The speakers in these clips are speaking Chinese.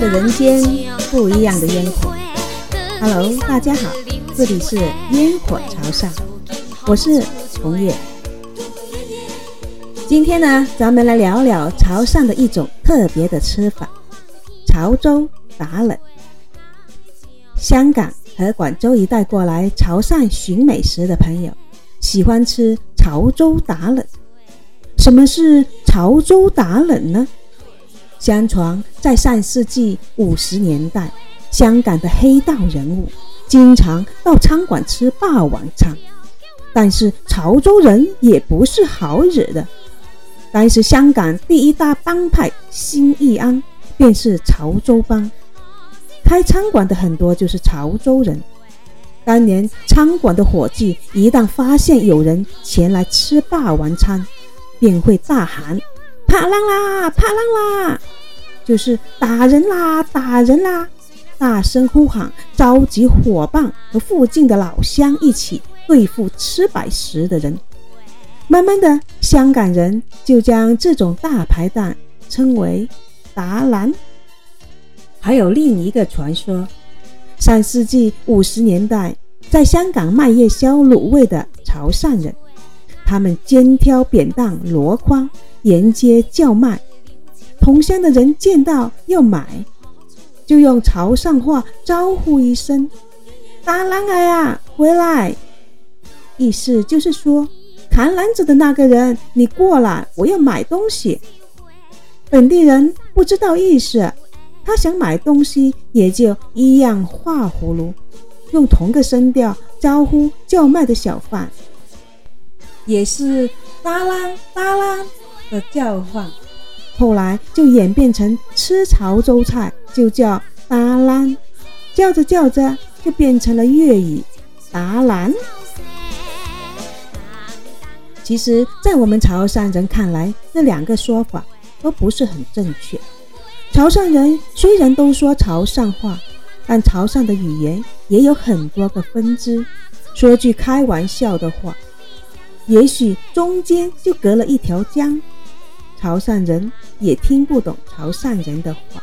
的人间，不一样的烟火。Hello，大家好，这里是烟火潮汕，我是红叶。今天呢，咱们来聊聊潮汕的一种特别的吃法——潮州打冷。香港和广州一带过来潮汕寻美食的朋友，喜欢吃潮州打冷。什么是潮州打冷呢？相传在上世纪五十年代，香港的黑道人物经常到餐馆吃霸王餐，但是潮州人也不是好惹的。当时香港第一大帮派新义安便是潮州帮，开餐馆的很多就是潮州人。当年餐馆的伙计一旦发现有人前来吃霸王餐，便会大喊：“怕浪啦，怕浪啦！”就是打人啦，打人啦！大声呼喊，召集伙伴和附近的老乡一起对付吃白食的人。慢慢的，香港人就将这种大排档称为“达兰”。还有另一个传说：上世纪五十年代，在香港卖夜宵卤味的潮汕人，他们肩挑扁担箩筐沿街叫卖，同乡的人见到要买，就用潮汕话招呼一声：“达兰来呀，回来！”意思就是说。扛篮子的那个人，你过来，我要买东西。本地人不知道意思，他想买东西，也就一样画葫芦，用同个声调招呼叫卖的小贩，也是哒啦哒啦的叫唤。后来就演变成吃潮州菜就叫哒啦，叫着叫着就变成了粤语达兰。其实，在我们潮汕人看来，这两个说法都不是很正确。潮汕人虽然都说潮汕话，但潮汕的语言也有很多个分支。说句开玩笑的话，也许中间就隔了一条江，潮汕人也听不懂潮汕人的话。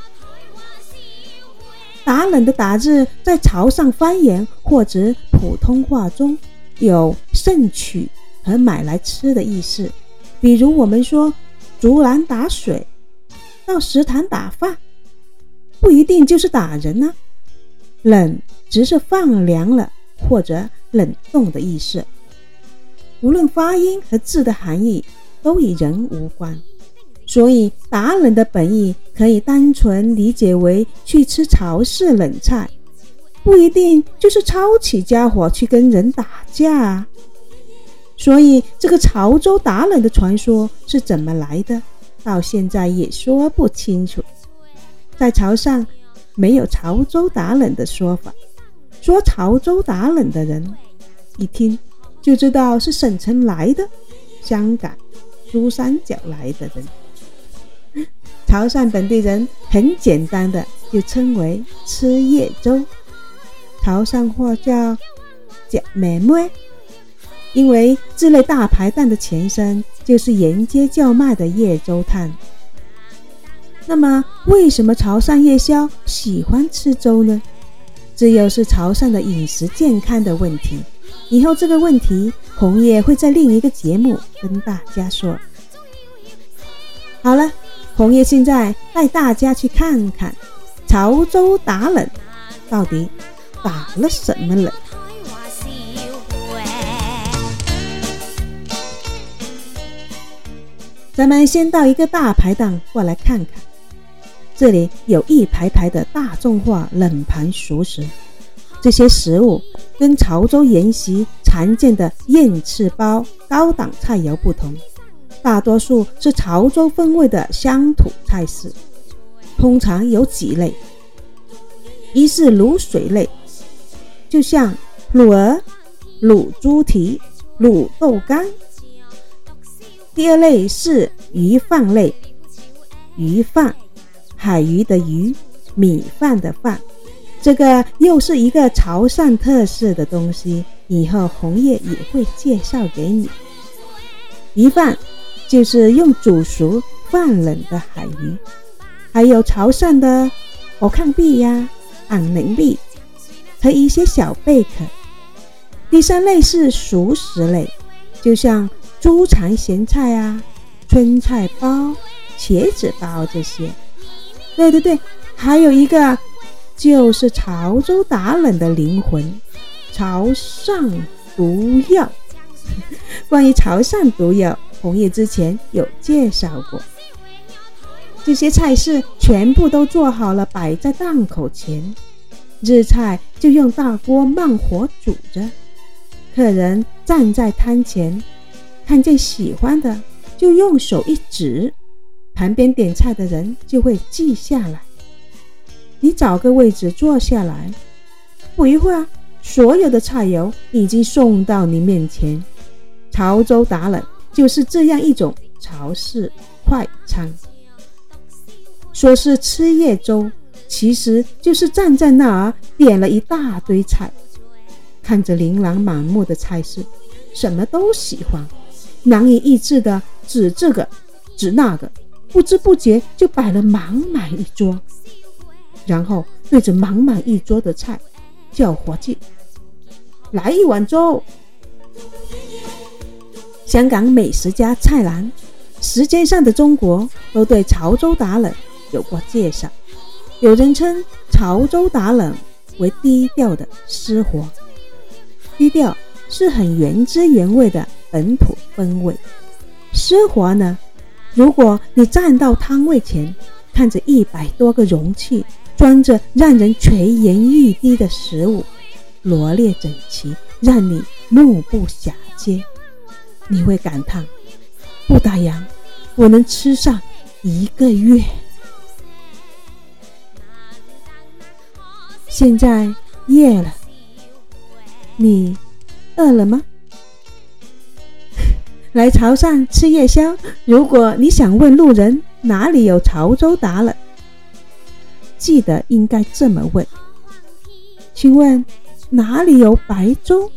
打冷的“打”字，在潮汕方言或者普通话中有盛取。和买来吃的意思，比如我们说竹篮打水，到食堂打饭，不一定就是打人呢。冷只是放凉了或者冷冻的意思。无论发音和字的含义，都与人无关，所以打冷的本意可以单纯理解为去吃潮式冷菜，不一定就是抄起家伙去跟人打架啊。所以，这个潮州打冷的传说是怎么来的，到现在也说不清楚。在潮汕，没有潮州打冷的说法。说潮州打冷的人，一听就知道是省城来的，香港、珠三角来的人。潮汕本地人很简单的就称为吃夜粥，潮汕话叫“叫妹妹”。因为这类大排档的前身就是沿街叫卖的夜粥摊。那么，为什么潮汕夜宵喜欢吃粥呢？这又是潮汕的饮食健康的问题。以后这个问题，红叶会在另一个节目跟大家说。好了，红叶现在带大家去看看潮州打冷到底打了什么冷。咱们先到一个大排档过来看看，这里有一排排的大众化冷盘熟食，这些食物跟潮州沿袭常见的燕翅包高档菜肴不同，大多数是潮州风味的乡土菜式，通常有几类：一是卤水类，就像卤鹅、卤猪蹄、卤豆干。第二类是鱼饭类，鱼饭，海鱼的鱼，米饭的饭，这个又是一个潮汕特色的东西，以后红叶也会介绍给你。鱼饭就是用煮熟放冷的海鱼，还有潮汕的我看币呀、昂能币和一些小贝壳。第三类是熟食类，就像猪肠咸菜啊、春菜包、茄子包这些。对对对，还有一个就是潮州打冷的灵魂——潮汕毒药。关于潮汕毒药，红叶之前有介绍过。这些菜式全部都做好了，摆在档口前。日菜就用大锅慢火煮着，客人站在摊前，看见喜欢的就用手一指，旁边点菜的人就会记下来。你找个位置坐下来，不一会儿，所有的菜肴已经送到你面前。潮州打冷就是这样一种潮式快餐。说是吃夜粥，其实就是站在那儿点了一大堆菜，看着琳琅满目的菜式，什么都喜欢，难以抑制的指这个指那个，不知不觉就摆了满满一桌，然后对着满满一桌的菜叫伙计来一碗粥。香港美食家蔡澜，《时间上的中国》都对潮州打冷。有过介绍，有人称潮州打冷为低调的私活。低调是很原汁原味的本土风味，私活呢？如果你站到摊位前，看着一百多个容器装着让人垂涎欲滴的食物，罗列整齐，让你目不暇接，你会感叹：不打烊，我能吃上一个月。现在夜了，你饿了吗？来潮汕吃夜宵。如果你想问路人哪里有潮州打冷，记得应该这么问：请问哪里有白粥？